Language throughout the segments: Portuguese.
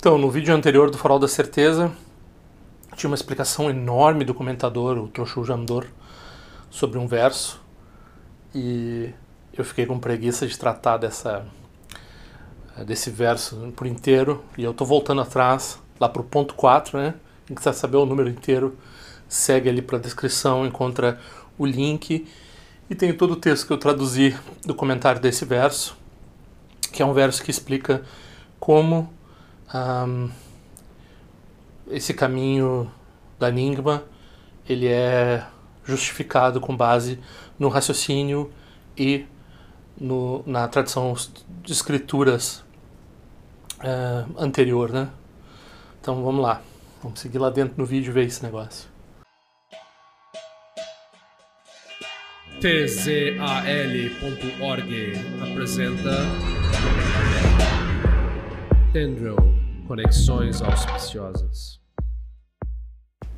Então, no vídeo anterior do Farol da Certeza, tinha uma explicação enorme do comentador, o Trochu Jamdor, sobre um verso. E eu fiquei com preguiça de tratar dessa, desse verso por inteiro. E eu estou voltando atrás, lá para o ponto 4, né? Quem quiser saber o número inteiro, segue ali para a descrição, encontra o link. E tem todo o texto que eu traduzi do comentário desse verso, que é um verso que explica como um, esse caminho da Enigma ele é justificado com base no raciocínio e no, na tradição de escrituras uh, anterior, né? Então vamos lá, vamos seguir lá dentro no vídeo e ver esse negócio. tzal.org apresenta Tendril Conexões Auspiciosas.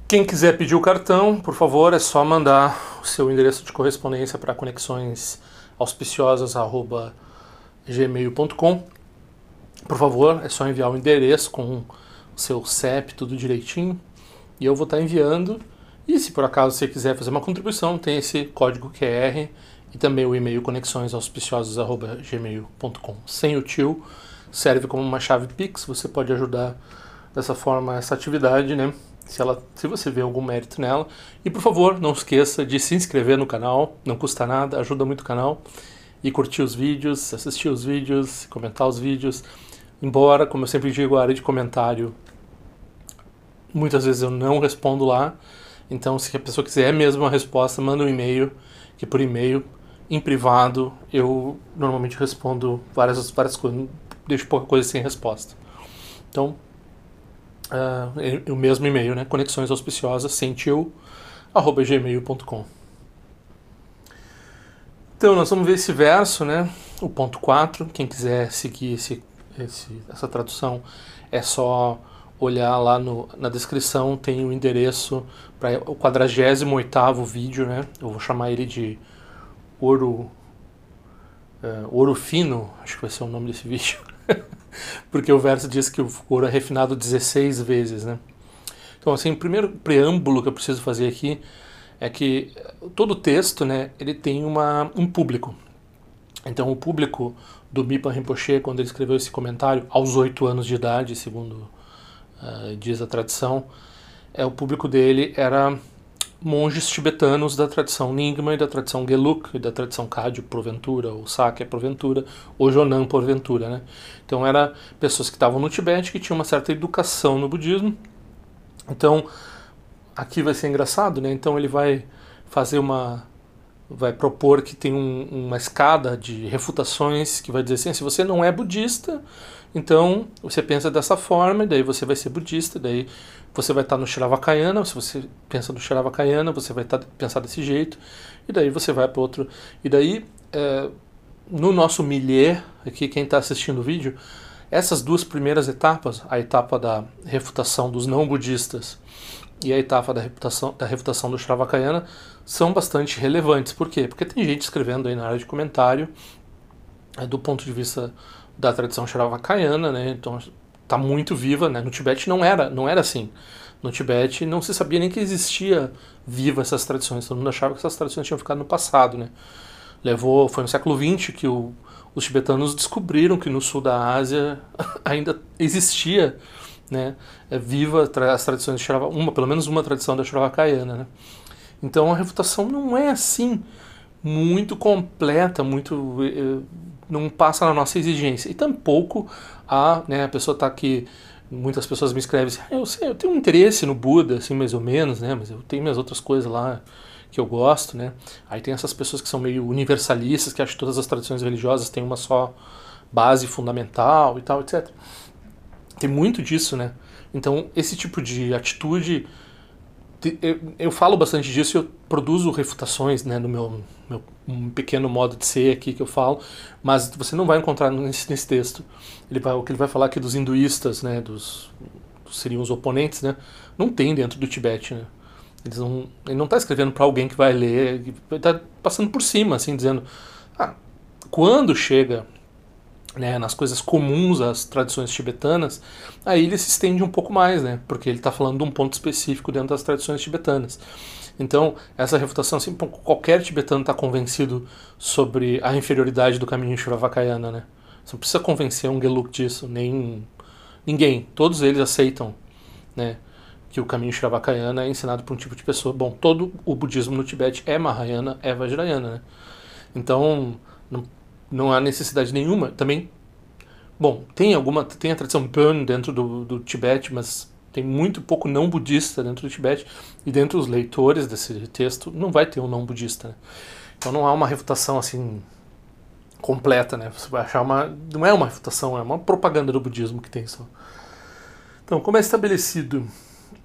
Quem quiser pedir o cartão, por favor, é só mandar o seu endereço de correspondência para conexõesauspiciosas@gmail.com. Por favor, é só enviar o endereço com o seu CEP, tudo direitinho, e eu vou estar enviando. E se por acaso você quiser fazer uma contribuição, tem esse código QR e também o e-mail conexõesauspiciosas@gmail.com. Sem o tio serve como uma chave Pix, você pode ajudar dessa forma essa atividade, né? Se, ela, se você vê algum mérito nela. E por favor, não esqueça de se inscrever no canal, não custa nada, ajuda muito o canal. E curtir os vídeos, assistir os vídeos, comentar os vídeos. Embora, como eu sempre digo, a área de comentário, muitas vezes eu não respondo lá. Então, se a pessoa quiser mesmo uma resposta, manda um e-mail, que por e-mail, em privado, eu normalmente respondo várias, várias deixo pouca coisa sem resposta. Então, uh, o mesmo e-mail, né? Conexões auspiciosas, sentiu, arroba gmail.com. Então, nós vamos ver esse verso, né? O ponto 4. Quem quiser seguir esse, esse, essa tradução, é só olhar lá no, na descrição, tem o endereço para o 48 vídeo, né? Eu vou chamar ele de Ouro, uh, Ouro Fino, acho que vai ser o nome desse vídeo. Porque o verso diz que o ouro é refinado 16 vezes, né? Então, assim, o primeiro preâmbulo que eu preciso fazer aqui é que todo texto, né, ele tem uma, um público. Então, o público do Mipa Rinpoche, quando ele escreveu esse comentário, aos oito anos de idade, segundo uh, diz a tradição, é, o público dele era monges tibetanos da tradição Nyingma e da tradição Geluk e da tradição Kagyu porventura, ou Sakya porventura, ou Jonan porventura, né? Então eram pessoas que estavam no Tibete que tinham uma certa educação no budismo. Então aqui vai ser engraçado, né? Então ele vai fazer uma vai propor que tem um, uma escada de refutações que vai dizer assim, se você não é budista, então você pensa dessa forma, daí você vai ser budista, daí você vai estar no Shiravakayana, se você pensa no Shiravakayana, você vai estar pensar desse jeito, e daí você vai para outro. E daí, é, no nosso milieu, aqui quem está assistindo o vídeo, essas duas primeiras etapas, a etapa da refutação dos não budistas e a etapa da refutação, da refutação do Shiravakayana, são bastante relevantes. Por quê? Porque tem gente escrevendo aí na área de comentário, é, do ponto de vista da tradição Shiravakayana, né? Então está muito viva, né? No Tibete não era, não era assim. No Tibete não se sabia nem que existia viva essas tradições. Todo mundo achava que essas tradições tinham ficado no passado, né? Levou, foi no século XX que o, os tibetanos descobriram que no sul da Ásia ainda existia, né? É viva as tradições de Shiravakayana, uma, pelo menos uma tradição da Shiravakayana, né? Então a refutação não é assim muito completa, muito eh, não passa na nossa exigência. E tampouco a, né, a pessoa está aqui, muitas pessoas me escrevem assim, ah, eu sei, eu tenho um interesse no Buda, assim, mais ou menos, né, mas eu tenho minhas outras coisas lá que eu gosto, né. Aí tem essas pessoas que são meio universalistas, que acham que todas as tradições religiosas têm uma só base fundamental e tal, etc. Tem muito disso, né. Então, esse tipo de atitude eu, eu, falo bastante disso eu produzo refutações né, no meu, meu um pequeno modo de ser aqui que eu falo, mas você não vai encontrar nesse, nesse texto. Ele vai, o que ele vai falar aqui dos hinduístas, né, dos, dos seriam os oponentes, né, não tem dentro do Tibete. Né. Eles não, ele não está escrevendo para alguém que vai ler, está passando por cima, assim, dizendo: ah, quando chega né, nas coisas comuns às tradições tibetanas, aí ele se estende um pouco mais, né, porque ele está falando de um ponto específico dentro das tradições tibetanas. Então, essa refutação, assim, qualquer tibetano está convencido sobre a inferioridade do caminho Shravakayana, né? Você não precisa convencer um Geluk disso, nem ninguém. Todos eles aceitam, né? Que o caminho Shravakayana é ensinado por um tipo de pessoa. Bom, todo o budismo no Tibete é Mahayana, é Vajrayana, né? Então, não, não há necessidade nenhuma. Também, bom, tem alguma, tem a tradição Burn dentro do, do Tibete, mas tem muito pouco não budista dentro do Tibete e dentro dos leitores desse texto não vai ter um não budista. Né? Então não há uma refutação assim completa, né? Você vai achar uma não é uma refutação, é uma propaganda do budismo que tem só. Então, como é estabelecido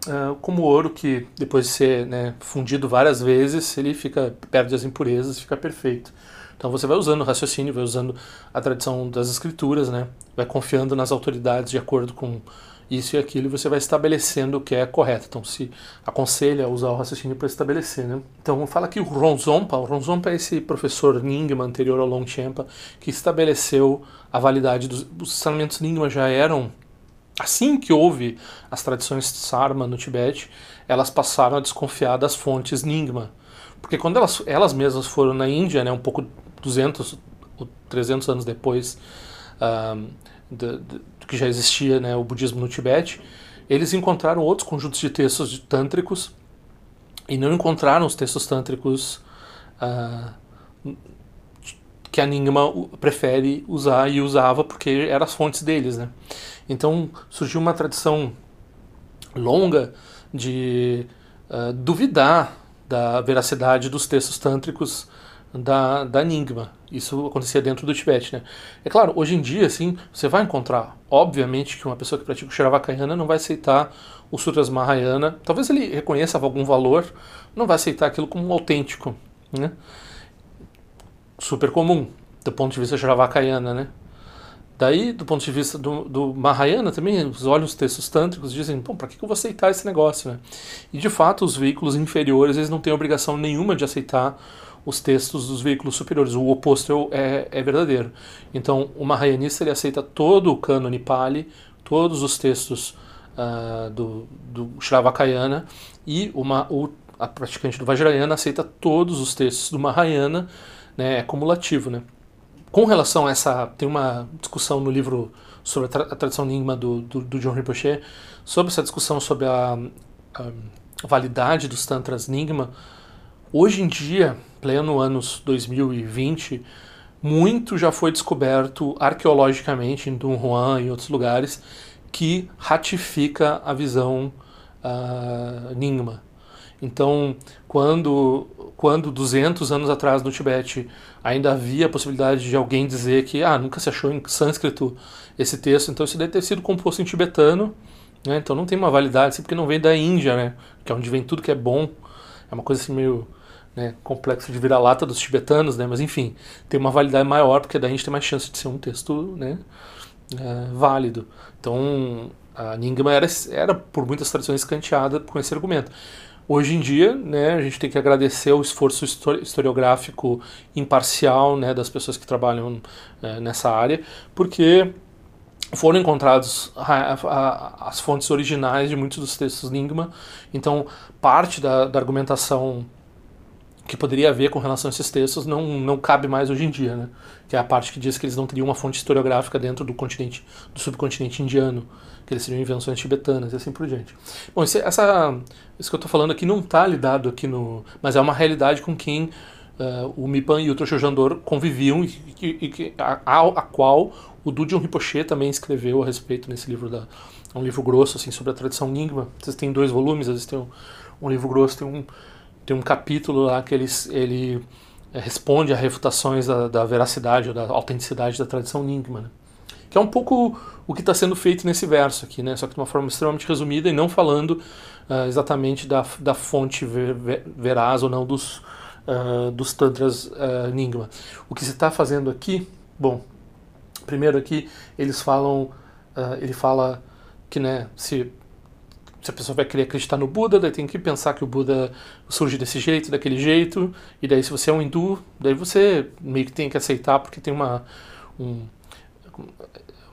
uh, como ouro que depois de ser né, fundido várias vezes, ele fica perde as impurezas, fica perfeito. Então você vai usando o raciocínio, vai usando a tradição das escrituras, né? Vai confiando nas autoridades de acordo com isso e aquilo, e você vai estabelecendo o que é correto. Então, se aconselha a usar o raciocínio para estabelecer. Né? Então, fala aqui o Ronzompa. O Ronzompa é esse professor Nyingma anterior ao Longchenpa que estabeleceu a validade dos os ensinamentos Nyingma já eram assim que houve as tradições Sarma no Tibete, elas passaram a desconfiar das fontes Nyingma. Porque quando elas, elas mesmas foram na Índia, né, um pouco 200 ou 300 anos depois uh, de, de, que já existia né, o budismo no Tibete, eles encontraram outros conjuntos de textos tântricos e não encontraram os textos tântricos uh, que a Nyingma prefere usar e usava porque eram as fontes deles. Né? Então surgiu uma tradição longa de uh, duvidar da veracidade dos textos tântricos da, da Nyingma. Isso acontecia dentro do Tibete, né? É claro, hoje em dia, assim, você vai encontrar, obviamente, que uma pessoa que pratica o Shiravakayana não vai aceitar o Sutras Mahayana. Talvez ele reconheça algum valor, não vai aceitar aquilo como autêntico, né? Super comum, do ponto de vista Shiravakayana, né? Daí, do ponto de vista do, do Mahayana também, os olhos textos tântricos dizem, bom, para que eu vou aceitar esse negócio, né? E de fato, os veículos inferiores, eles não têm obrigação nenhuma de aceitar os textos dos veículos superiores. O oposto é, é verdadeiro. Então, o Mahayanista ele aceita todo o cânone Pali, todos os textos uh, do, do Shravakayana, e uma, o, a praticante do Vajrayana aceita todos os textos do Mahayana, né, é cumulativo. Né? Com relação a essa. Tem uma discussão no livro sobre a, tra a tradição Nyingma do, do, do, John Rinpoche, sobre essa discussão sobre a, a validade dos Tantras Nyingma. Hoje em dia, pleno anos 2020, muito já foi descoberto arqueologicamente em Dunhuan e outros lugares que ratifica a visão uh, Nyingma. Então, quando, quando 200 anos atrás no Tibete ainda havia a possibilidade de alguém dizer que ah, nunca se achou em sânscrito esse texto, então isso deve ter sido composto em tibetano, né? então não tem uma validade, assim, porque não vem da Índia, né? que é onde vem tudo que é bom, é uma coisa assim meio né, complexo de vira-lata dos tibetanos, né, mas enfim, tem uma validade maior, porque daí a gente tem mais chance de ser um texto né, é, válido. Então, a Nyingma era, era, por muitas tradições, escanteada com esse argumento. Hoje em dia, né, a gente tem que agradecer o esforço historiográfico imparcial né, das pessoas que trabalham é, nessa área, porque foram encontrados as fontes originais de muitos dos textos Nyingma, então parte da, da argumentação que poderia haver com relação a esses textos não, não cabe mais hoje em dia, né? Que é a parte que diz que eles não teriam uma fonte historiográfica dentro do continente, do subcontinente indiano, que eles seriam invenções tibetanas e assim por diante. Bom, esse, essa, isso que eu estou falando aqui não está lidado aqui no, mas é uma realidade com quem uh, o Mipan e o Trochojandor conviviam e, e, e a, a, a, qual o Dudjon Rinpoche também escreveu a respeito nesse livro da, um livro grosso assim sobre a tradição Nyingma. Vocês têm dois volumes, às vezes tem um, um livro grosso, tem um tem um capítulo lá que ele, ele eh, responde a refutações da, da veracidade ou da autenticidade da tradição Nyingma, né? que é um pouco o que está sendo feito nesse verso aqui, né? só que de uma forma extremamente resumida e não falando uh, exatamente da, da fonte ver, ver, veraz ou não dos, uh, dos tantras uh. O que se está fazendo aqui, bom, primeiro aqui eles falam, ele fala que né, se se a pessoa vai querer acreditar no Buda, daí tem que pensar que o Buda surge desse jeito, daquele jeito, e daí se você é um hindu, daí você meio que tem que aceitar porque tem uma um,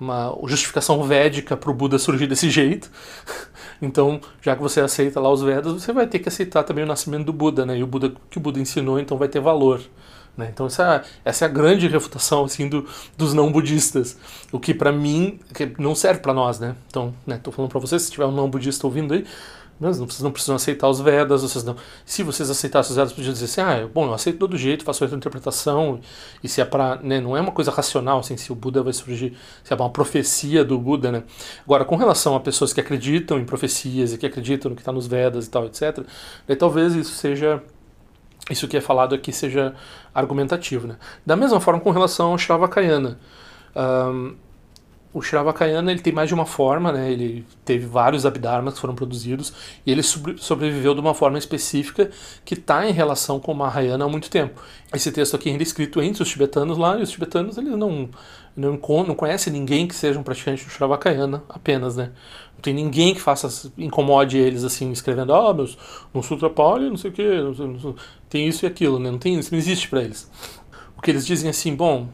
uma justificação védica para o Buda surgir desse jeito. Então, já que você aceita lá os Vedas, você vai ter que aceitar também o nascimento do Buda, né? E o Buda que o Buda ensinou, então vai ter valor. Né? Então essa, essa é a grande refutação assim do, dos não budistas, o que para mim que não serve para nós, né? Então, né, tô falando para vocês, se tiver um não budista ouvindo aí, mas não, vocês não precisam aceitar os Vedas, vocês não. Se vocês aceitassem os Vedas, podiam dizer assim, ah, bom, eu aceito todo jeito, faço outra interpretação, e se é para, né, não é uma coisa racional, assim, se o Buda vai surgir, se é uma profecia do Buda, né? Agora, com relação a pessoas que acreditam em profecias e que acreditam no que está nos Vedas e tal, etc., daí talvez isso seja isso que é falado aqui seja argumentativo. Né? Da mesma forma com relação ao Shravakayana. Um, o Shravakayana ele tem mais de uma forma, né? ele teve vários abdharmas que foram produzidos e ele sobreviveu de uma forma específica que está em relação com o Mahayana há muito tempo. Esse texto aqui ainda é escrito entre os tibetanos lá, e os tibetanos eles não, não, não conhecem ninguém que seja um praticante do Shravakayana apenas, né? Tem ninguém que faça, incomode eles assim, escrevendo, ah, oh, meus, no Sutra não sei o que, tem isso e aquilo, né? Não tem isso, não existe para eles. O que eles dizem assim, bom,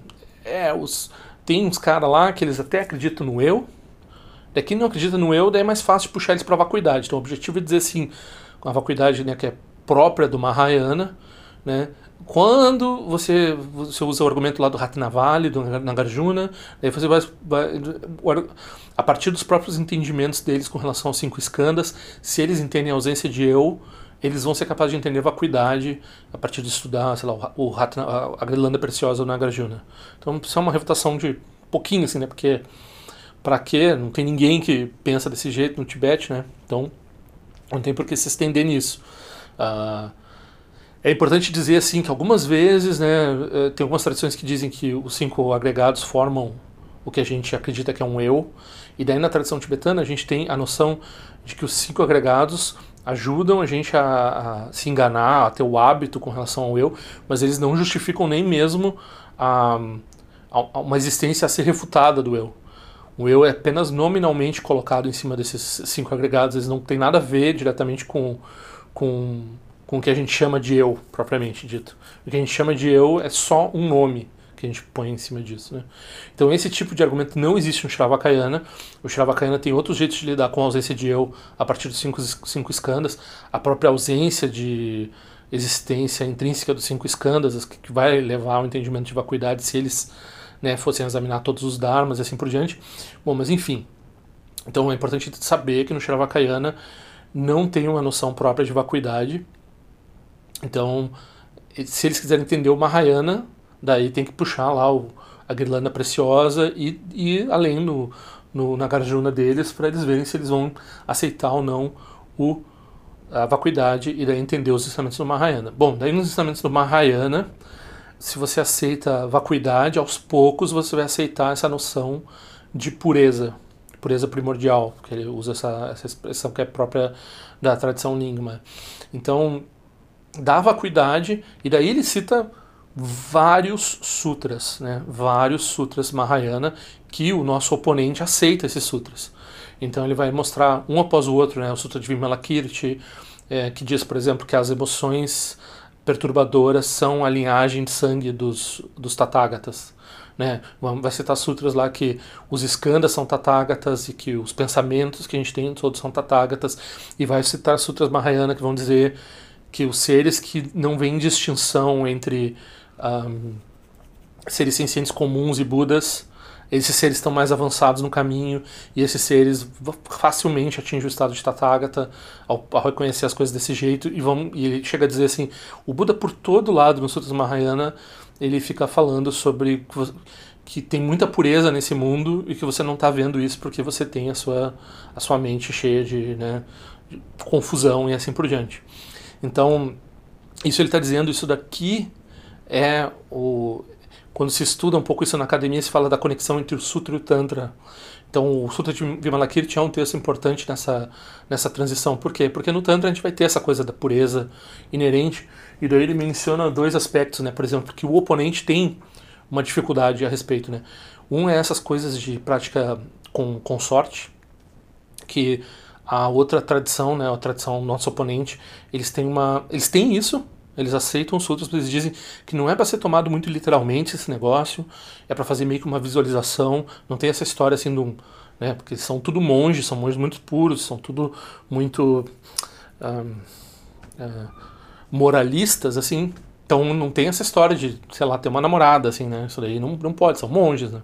é, os tem uns caras lá que eles até acreditam no eu. Daqui não acredita no eu, daí é mais fácil puxar eles para vacuidade. Então o objetivo é dizer assim, a vacuidade né, que é própria do Mahayana, né? Quando você, você usa o argumento lá do Ratnavali, do Nagarjuna, daí você vai, vai, a partir dos próprios entendimentos deles com relação aos cinco escandas, se eles entendem a ausência de eu, eles vão ser capazes de entender vacuidade a partir de estudar, sei lá, o, o a, Grilanda Preciosa do Nagarjuna. Então isso é uma refutação de pouquinho, assim, né? Porque para quê? Não tem ninguém que pensa desse jeito no Tibete, né? Então não tem por que se estender nisso. Uh, é importante dizer assim que algumas vezes, né, eh, tem algumas tradições que dizem que os cinco agregados formam o que a gente acredita que é um eu, e daí na tradição tibetana a gente tem a noção de que os cinco agregados ajudam a gente a, a, se enganar, a ter o hábito com relação ao eu, mas eles não justificam nem mesmo a, a, uma existência a ser refutada do eu. O eu é apenas nominalmente colocado em cima desses cinco agregados, eles não têm nada a ver diretamente com, com, com o que a gente chama de eu, propriamente dito. O que a gente chama de eu é só um nome que a gente põe em cima disso. Né? Então esse tipo de argumento não existe no Shravakayana. O Shravakayana tem outros jeitos de lidar com a ausência de eu a partir dos cinco, cinco escandas, a própria ausência de existência intrínseca dos cinco escandas, que vai levar ao entendimento de vacuidade se eles né, fossem examinar todos os dharmas e assim por diante. Bom, mas enfim. Então é importante saber que no Shravakayana não tem uma noção própria de vacuidade. Então, se eles quiserem entender o Mahayana, Daí tem que puxar lá o, a guirlanda preciosa e, e além no, no, na garjuna deles para eles verem se eles vão aceitar ou não o, a vacuidade e daí entender os ensinamentos do Mahayana. Bom, daí nos ensinamentos do Mahayana, se você aceita vacuidade, aos poucos você vai aceitar essa noção de pureza, pureza primordial, que ele usa essa, essa expressão que é própria da tradição Nyingma. Então, dá vacuidade, e daí ele cita vários sutras, né? vários sutras Mahayana que o nosso oponente aceita esses sutras. Então ele vai mostrar um após o outro, né? o Sutra de Vimalakirti, é, que diz, por exemplo, que as emoções perturbadoras são a linhagem de sangue dos, dos Tathagatas. Né? Vai citar sutras lá que os escandas são Tathagatas e que os pensamentos que a gente tem todos são Tathagatas. E vai citar sutras Mahayana que vão dizer que os seres que não veem distinção entre um, seres sencientes comuns e Budas. Esses seres estão mais avançados no caminho e esses seres facilmente atingem o estado de Tathagata ao, ao reconhecer as coisas desse jeito e, vão, e ele chega a dizer assim, o Buda por todo lado no Sutras Mahayana ele fica falando sobre que tem muita pureza nesse mundo e que você não está vendo isso porque você tem a sua, a sua mente cheia de, né, de confusão e assim por diante. Então, isso ele está dizendo, isso daqui é o quando se estuda um pouco isso na academia, se fala da conexão entre o Sutra e o Tantra. Então, o Sutra de Vimalakirti é um texto importante nessa, nessa transição. Por quê? Porque no Tantra a gente vai ter essa coisa da pureza inerente, e daí ele menciona dois aspectos, né? Por exemplo, que o oponente tem uma dificuldade a respeito, né? Um é essas coisas de prática com, com sorte, que a outra tradição, né, a tradição nosso oponente, eles têm uma, eles têm isso, Eles aceitam os sutras, eles dizem que não é para ser tomado muito literalmente esse negócio, é para fazer meio que uma visualização, não tem essa história assim de um, né, porque são tudo monges, são monges muito puros, são tudo muito um, uh, moralistas, assim, então não tem essa história de, sei lá, ter uma namorada, assim, né, isso daí não, não pode, são monges, né.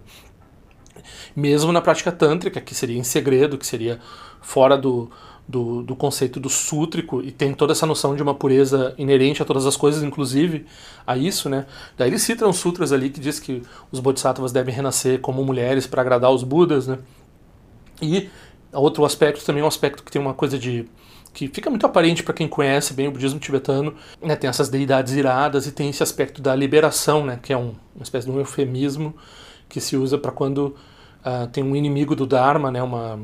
Mesmo na prática tântrica, que seria em segredo, que seria fora do, do, do, conceito do sútrico e tem toda essa noção de uma pureza inerente a todas as coisas, inclusive a isso, né? Daí ele cita uns sutras ali que diz que os bodhisattvas devem renascer como mulheres para agradar os budas, né? E outro aspecto também é um aspecto que tem uma coisa de que fica muito aparente para quem conhece bem o budismo tibetano, né? Tem essas deidades iradas e tem esse aspecto da liberação, né? Que é um, uma espécie de um eufemismo que se usa para quando uh, tem um inimigo do dharma, né? Uma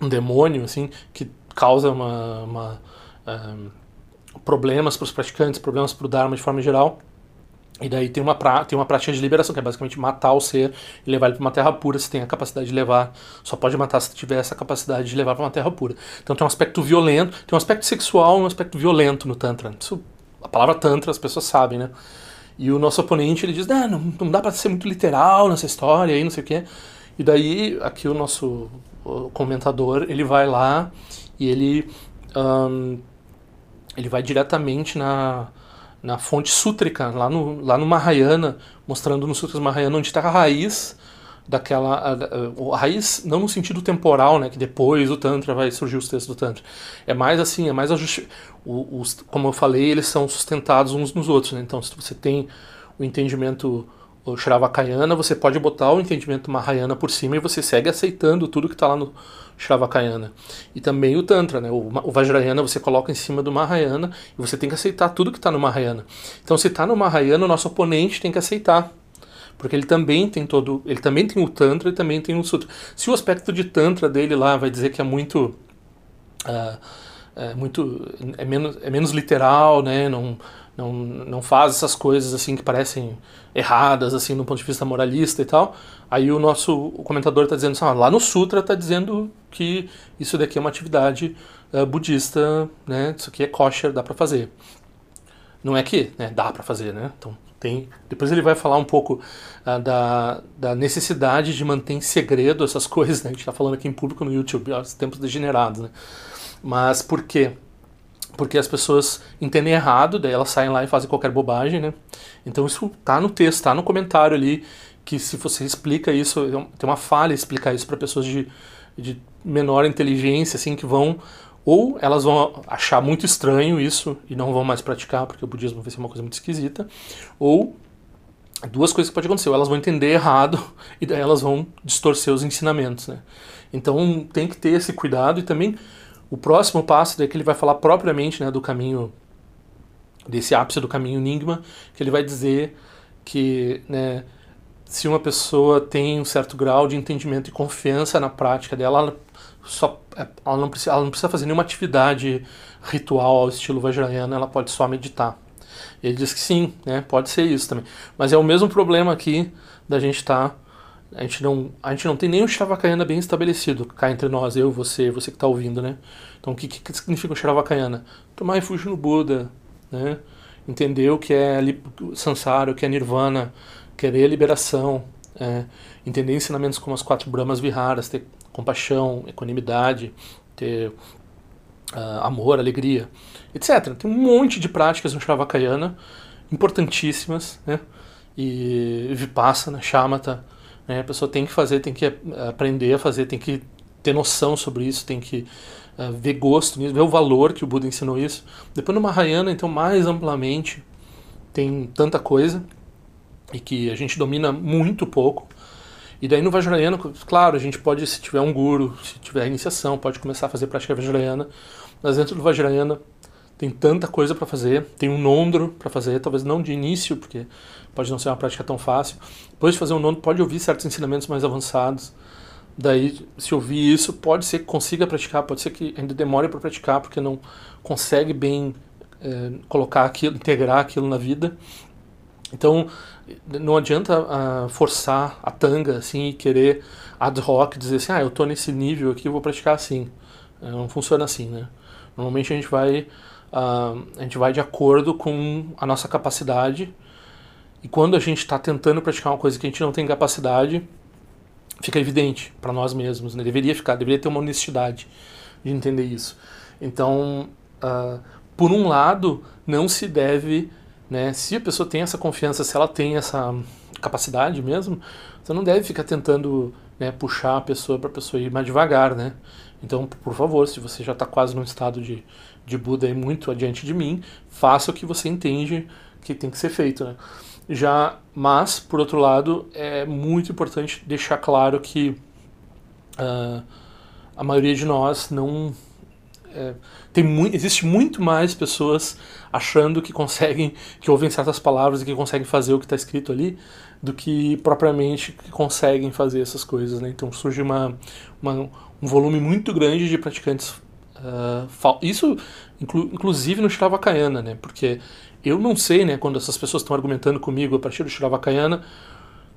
um demônio assim que causa uma, uma um, problemas para os praticantes, problemas para o Dharma de forma geral. E daí tem uma, pra, tem uma prática de liberação, que é basicamente matar o ser e levar ele para uma terra pura. Se tem a capacidade de levar, só pode matar se tiver essa capacidade de levar para uma terra pura. Então tem um aspecto violento, tem um aspecto sexual e um aspecto violento no Tantra. Isso, a palavra Tantra as pessoas sabem, né? E o nosso oponente ele diz: não, não dá para ser muito literal nessa história aí, não sei o quê. E daí aqui o nosso comentador ele vai lá e ele um, ele vai diretamente na, na fonte sútrica, lá no, lá no Mahayana, mostrando no Sutras Mahayana onde está a raiz daquela. A, a, a, raiz, não no sentido temporal, né, que depois o Tantra vai surgir os textos do Tantra. É mais assim, é mais a justi o, os, Como eu falei, eles são sustentados uns nos outros. Né? Então, se você tem o entendimento o Shravakayana, você pode botar o entendimento Mahayana por cima e você segue aceitando tudo que está lá no Shravakayana. E também o Tantra, né? o, o Vajrayana você coloca em cima do Mahayana e você tem que aceitar tudo que está no Mahayana. Então se está no Mahayana, o nosso oponente tem que aceitar. Porque ele também tem todo. Ele também tem o Tantra e também tem o Sutra. Se o aspecto de Tantra dele lá vai dizer que é muito. Uh, é muito. É menos, é menos literal, né? Não, não, não faz essas coisas assim que parecem erradas assim do ponto de vista moralista e tal. Aí o nosso o comentador está dizendo assim, ah, lá no Sutra está dizendo que isso daqui é uma atividade uh, budista, né? Isso aqui é kosher, dá para fazer. Não é que, né? Dá para fazer, né? Então tem. Depois ele vai falar um pouco uh, da, da necessidade de manter em segredo essas coisas, né? A gente está falando aqui em público no YouTube, aos tempos degenerados, né? Mas por quê? porque as pessoas entendem errado, daí elas saem lá e fazem qualquer bobagem, né? Então isso tá no texto, tá no comentário ali, que se você explica isso, é tem uma falha explicar isso para pessoas de, de menor inteligência, assim, que vão ou elas vão achar muito estranho isso e não vão mais praticar, porque o budismo vai ser uma coisa muito esquisita, ou duas coisas que pode acontecer, ou elas vão entender errado e daí elas vão distorcer os ensinamentos, né? Então tem que ter esse cuidado e também o próximo passo é que ele vai falar propriamente né, do caminho, desse ápice do caminho Enigma, que ele vai dizer que né, se uma pessoa tem um certo grau de entendimento e confiança na prática dela, ela, só, ela, não, precisa, ela não precisa fazer nenhuma atividade ritual ao estilo Vajrayana, ela pode só meditar. Ele diz que sim, né, pode ser isso também. Mas é o mesmo problema aqui da gente estar. Tá a gente não, a gente não tem nem Shravakayana bem estabelecido cá entre nós, eu, você, você que está ouvindo, né? Então o que, que significa o Shravakayana? Tomar refúgio no Buda, né? Entender o que é Sansara, o que é Nirvana, querer liberação, é, entender ensinamentos como as quatro Brahmas Viharas, ter compaixão, equanimidade, ter uh, amor, alegria, etc. Tem um monte de práticas no Shravakayana importantíssimas, né? E Vipassana, Shamatha, né? A pessoa tem que fazer, tem que aprender a fazer, tem que ter noção sobre isso, tem que uh, ver gosto nisso, ver o valor que o Buda ensinou isso. Depois no Mahayana, então, mais amplamente, tem tanta coisa e que a gente domina muito pouco. E daí no Vajrayana, claro, a gente pode, se tiver um guru, se tiver iniciação, pode começar a fazer prática Vajrayana, mas dentro do Vajrayana tem tanta coisa para fazer, tem um nondro para fazer, talvez não de início, porque pode não ser uma prática tão fácil. Depois de fazer um nondro, pode ouvir certos ensinamentos mais avançados. Daí, se ouvir isso, pode ser que consiga praticar, pode ser que ainda demore para praticar, porque não consegue bem é, colocar aquilo, integrar aquilo na vida. Então, não adianta uh, forçar a tanga assim e querer ad hoc dizer assim, ah, eu estou nesse nível aqui, vou praticar assim. É, não funciona assim, né? Normalmente a gente vai uh, a gente vai de acordo com a nossa capacidade e quando a gente está tentando praticar uma coisa que a gente não tem capacidade, fica evidente para nós mesmos, né? Deveria ficar, deveria ter uma honestidade de entender isso. Então, uh, por um lado, não se deve, né? Se a pessoa tem essa confiança, se ela tem essa capacidade mesmo, você não deve ficar tentando né, puxar a pessoa para a pessoa ir mais devagar, né? Então, por favor, se você já está quase num estado de, de Buda e muito adiante de mim, faça o que você entende que tem que ser feito, né? Já, mas, por outro lado, é muito importante deixar claro que uh, a maioria de nós não é, tem existe muito mais pessoas achando que conseguem, que ouvem certas palavras e que conseguem fazer o que está escrito ali, do que propriamente que conseguem fazer essas coisas, né? Então surge uma, uma um volume muito grande de praticantes uh, isso inclu, inclusive no Shiravakayana, né? Porque eu não sei, né, quando essas pessoas estão argumentando comigo a partir do Shiravakayana,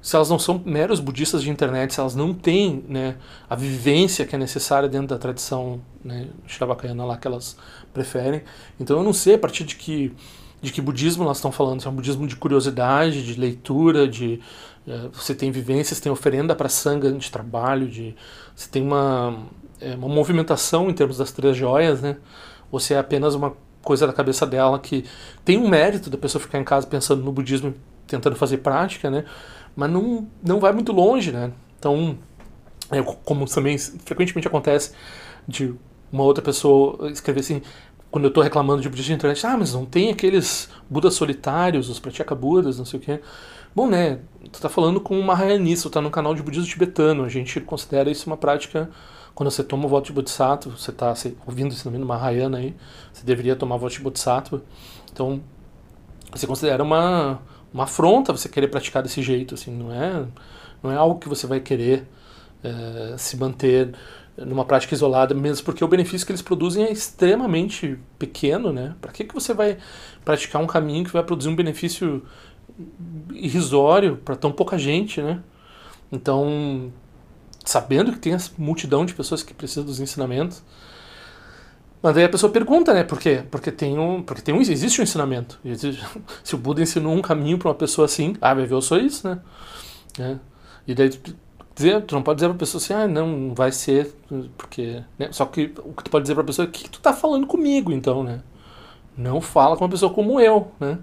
se elas não são meros budistas de internet, se elas não têm né, a vivência que é necessária dentro da tradição né, Shiravakayana lá que elas preferem. Então eu não sei a partir de que de que budismo elas estão falando, se é um budismo de curiosidade, de leitura, de uh, você tem vivências, tem oferenda para sanga de trabalho, de você tem uma é, uma movimentação em termos das três joias, né? Ou se é apenas uma coisa da cabeça dela que tem um mérito da pessoa ficar em casa pensando no budismo, tentando fazer prática, né? Mas não, não vai muito longe, né? Então, é, como também frequentemente acontece de uma outra pessoa escrever assim, quando eu estou reclamando de budismo de internet, ah, mas não tem aqueles budas solitários, os pratyeka budas, não sei o quê. Bom, né, tu tá falando com uma Mahayanista, tu tá no canal de budismo tibetano, a gente considera isso uma prática quando você toma o voto de Bodhisattva, você está ouvindo esse nome Mahayana aí, você deveria tomar o voto de Bodhisattva. Então, você considera uma, uma afronta você querer praticar desse jeito, assim, não é, não é algo que você vai querer é, se manter numa prática isolada, mesmo porque o benefício que eles produzem é extremamente pequeno, né? Para que, que você vai praticar um caminho que vai produzir um benefício irrisório para tão pouca gente, né? Então, sabendo que tem essa multidão de pessoas que precisam dos ensinamentos. Mas aí a pessoa pergunta, né? Por quê? Porque tem um, porque tem um, existe um ensinamento. Existe, se o Buda ensinou um caminho para uma pessoa assim, ah, vai eu sou isso, né? É. E daí dizer, tu não pode dizer para a pessoa assim, ah, não, vai ser, porque, né? Só que o que tu pode dizer para a pessoa é o que, que tu tá falando comigo, então, né? Não fala com uma pessoa como eu, né?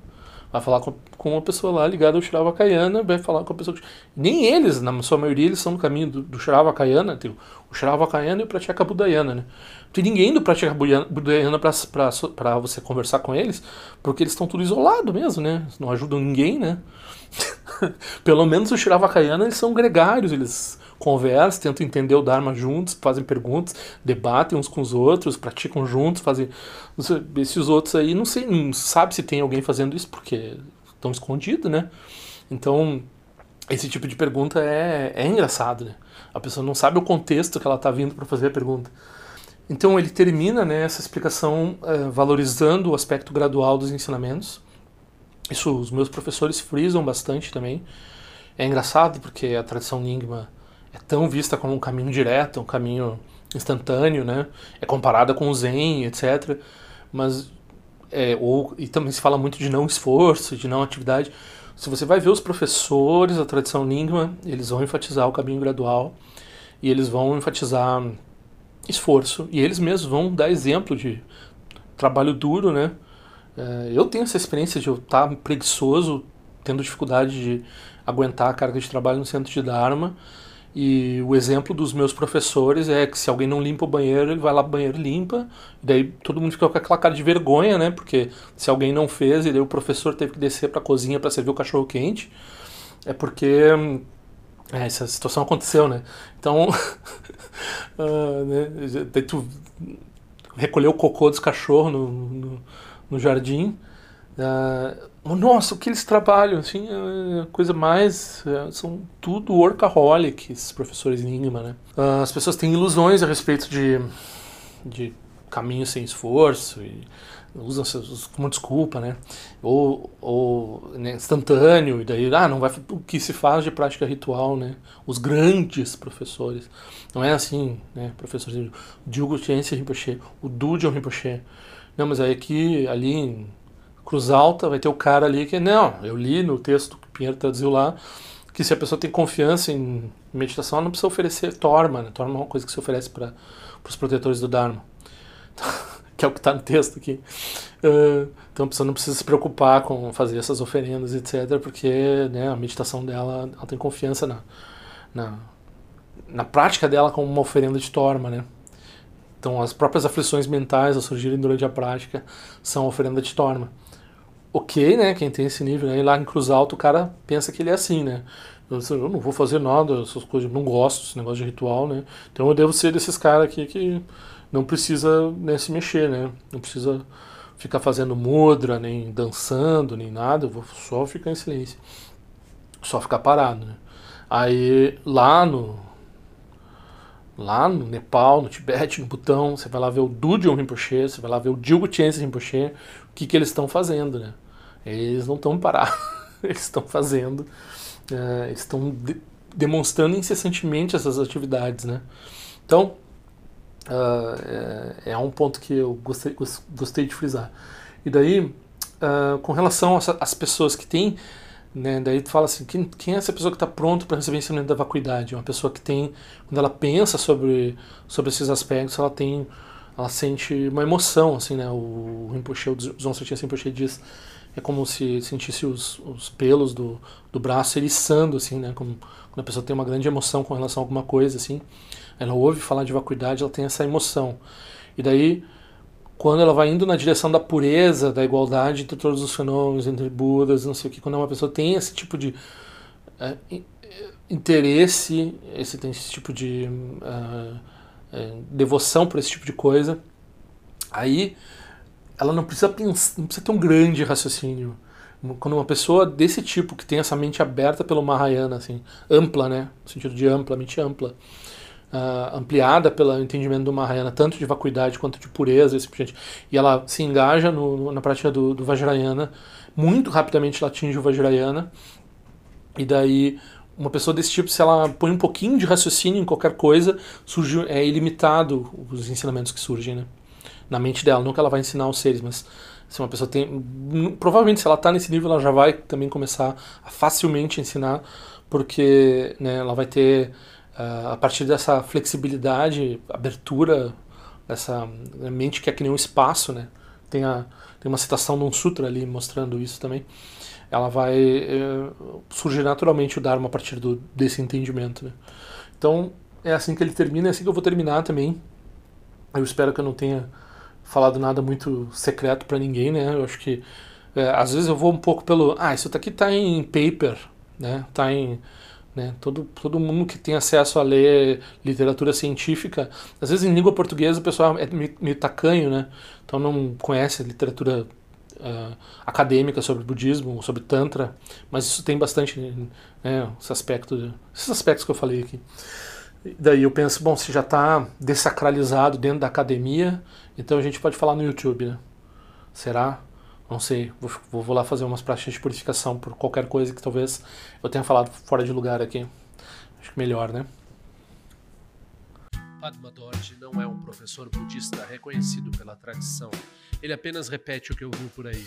Vai falar com, com uma pessoa lá ligada ao Shiravakayana, vai falar com a pessoa. Que... Nem eles, na sua maioria, eles são no caminho do, do Shiravakayana, tem o Shiravakayana e o Pratyeka Budayana, né? Não tem ninguém do Pratyeka Budayana para você conversar com eles, porque eles estão tudo isolado mesmo, né? Não ajudam ninguém, né? Pelo menos o Shiravakayana, eles são gregários, eles conversam, tentam entender o Dharma juntos, fazem perguntas, debatem uns com os outros, praticam juntos, fazem. Esses outros aí, não sei, não sabe se tem alguém fazendo isso, porque estão escondidos, né? Então, esse tipo de pergunta é, é engraçado, né? A pessoa não sabe o contexto que ela está vindo para fazer a pergunta. Então, ele termina né, essa explicação é, valorizando o aspecto gradual dos ensinamentos. Isso os meus professores frisam bastante também. É engraçado porque a tradição Nyingma é tão vista como um caminho direto, um caminho instantâneo, né? É comparada com o Zen, etc. Mas é, ou e também se fala muito de não esforço, de não atividade. Se você vai ver os professores da tradição Nyingma, eles vão enfatizar o caminho gradual e eles vão enfatizar esforço e eles mesmos vão dar exemplo de trabalho duro, né? É, eu tenho essa experiência de eu estar preguiçoso, tendo dificuldade de aguentar a carga de trabalho no centro de Dharma e o exemplo dos meus professores é que se alguém não limpa o banheiro, ele vai lá pro banheiro e limpa. E daí todo mundo fica com aquela cara de vergonha, né? Porque se alguém não fez, e daí o professor teve que descer para a cozinha para servir o cachorro quente, é porque é, essa situação aconteceu, né? Então, uh, né? tu recolheu o cocô dos cachorros no, no, no jardim. Uh, nossa, o que eles trabalham, assim, é a coisa mais. É, são tudo workaholic, esses professores Enigma, né? Ah, as pessoas têm ilusões a respeito de, de caminho sem esforço e usam como desculpa, né? Ou, ou né, instantâneo, e daí, ah, não vai o que se faz de prática ritual, né? Os grandes professores. Não é assim, né? Professores, Diogo Tiense Rinpoche, o Dudion Rinpoche. Não, mas aí aqui, ali em Cruz Alta, vai ter o cara ali que, não, eu li no texto que o Pinheiro traduziu lá, que se a pessoa tem confiança em meditação, ela não precisa oferecer torma, né? Torma é uma coisa que se oferece para os protetores do Dharma. que é o que está no texto aqui. Uh, então a pessoa não precisa se preocupar com fazer essas oferendas, etc., porque né, a meditação dela ela tem confiança na, na, na prática dela como uma oferenda de torma, né? Então as próprias aflições mentais a surgirem durante a prática são oferenda de torma. Ok, né? Quem tem esse nível, né? E lá em Cruz Alto o cara pensa que ele é assim, né? Eu não vou fazer nada, essas coisas, não gosto desse negócio de ritual, né? Então eu devo ser desses caras aqui que não precisa né, se mexer, né? Não precisa ficar fazendo mudra, nem dançando, nem nada, eu vou só ficar em silêncio. Só ficar parado, né? Aí lá no lá no Nepal, no Tibete, no Butão, você vai lá ver o Dudion Rinpoche, você vai lá ver o Dilgo Chense Rinpoche, o que, que eles estão fazendo, né? Eles não estão parados, eles estão fazendo, é, eles estão de demonstrando incessantemente essas atividades, né? Então, Uh, é, é, um ponto que eu gostei, gostei de frisar. E daí, uh, com relação às pessoas que têm, né, daí tu fala assim, quem, quem é essa pessoa que está pronto para receber ensinamento da vacuidade? Uma pessoa que tem, quando ela pensa sobre, sobre esses aspectos, ela tem, ela sente uma emoção, assim, né? O, o Rinpoche, o Dzongchen Rinpoche diz, é como se sentisse os, os pelos do, do braço eriçando, assim, né? Como, quando a pessoa tem uma grande emoção com relação a alguma coisa, assim ela ouve falar de vacuidade, ela tem essa emoção. E daí, quando ela vai indo na direção da pureza, da igualdade entre todos os fenômenos, entre Budas, não sei o que, quando uma pessoa tem esse tipo de é, interesse, esse, tem esse tipo de uh, devoção por esse tipo de coisa, aí ela não precisa pensar, não precisa ter um grande raciocínio. Quando uma pessoa desse tipo, que tem essa mente aberta pelo Mahayana, assim, ampla, né? No sentido de ampla, mente ampla, uh, ampliada pelo entendimento do Mahayana, tanto de vacuidade quanto de pureza, esse tipo e ela se engaja no, na prática do, do Vajrayana, muito rapidamente ela atinge o Vajrayana, e daí uma pessoa desse tipo, se ela põe um pouquinho de raciocínio em qualquer coisa, surge, é ilimitado os ensinamentos que surgem, né? Na mente dela, nunca ela vai ensinar aos seres, mas se uma pessoa tem. Provavelmente, se ela está nesse nível, ela já vai também começar a facilmente ensinar, porque né, ela vai ter Uh, a partir dessa flexibilidade, abertura, essa mente que é que nem um espaço, né? Tem, a, tem uma citação de um sutra ali mostrando isso também. Ela vai uh, surgir naturalmente o Dharma a partir do, desse entendimento, né? Então, é assim que ele termina, é assim que eu vou terminar também. Eu espero que eu não tenha falado nada muito secreto para ninguém, né? Eu acho que é, às vezes eu vou um pouco pelo, ah, isso aqui tá em paper, né? Tá em né? Todo, todo mundo que tem acesso a ler literatura científica, às vezes em língua portuguesa o pessoal é meio, tacanho, né? então não conhece literatura uh, acadêmica sobre budismo, sobre tantra, mas isso tem bastante né, esse aspecto, esses aspectos que eu falei aqui. Daí eu penso, bom, se já está desacralizado dentro da academia, então a gente pode falar no YouTube, né? Será? Não sei, vou, vou lá fazer umas práticas de purificação por qualquer coisa que talvez eu tenha falado fora de lugar aqui. Acho que melhor, né? Padma Dorje não é um professor budista reconhecido pela tradição. Ele apenas repete o que ouviu por aí.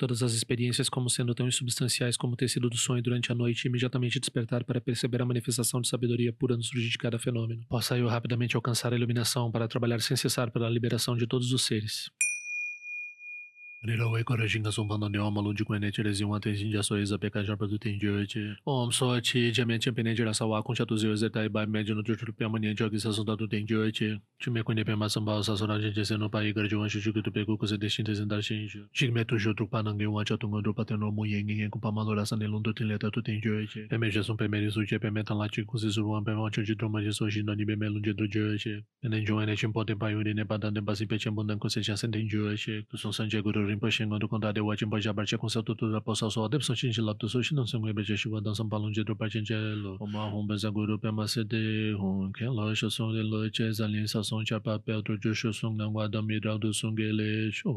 todas as experiências como sendo tão insubstanciais como o tecido do sonho durante a noite e imediatamente despertar para perceber a manifestação de sabedoria pura no surgir de cada fenômeno. Possa eu rapidamente alcançar a iluminação para trabalhar sem cessar pela liberação de todos os seres. Nilo weko re shinga sumpa nande oma lunji kwen neche le zinwa ten shinja so eza peka jarpa du ten jio eche. Om so eche jamian chenpe neche la sawa kuncha tu zio eze tai e bai meje no chuchu pya manye jo ki sa sonda tu ten jio eche. Chume kwen nepe ma samba sa sora jen jese no pa igar jo wanshu chuki tu peku kuse deshin te zindar shen ijo. Shigme tu jo trukpa nange wancha tunga drupa ten romu yengi yen kumpa malo la sanne lundu ten leta tu ten jio eche. Peme je sun peme risu che peme tan la chi kuse suruwan peme wancho chi droma je so shin no ni peme lunje du jio eche. Pene jo ene chenpo ten pa yuri ne pa dan ten pasi pe chenpo dan kuse chasen ten jio eche. Tu son sanje guru rinpoche ngon rukon dade wachin pa jabar che konsa tu tu rapa sa so adep san shin shi lap tu so shin nonsen gwe beche shiwa dan san palung je drupa chen che lo oma hong ben zang guru pe ma se de hong ken lo sho song de lo che zan lin sa song cha pa pe otro jo sho song nang wa dam yi rao du song ge le sho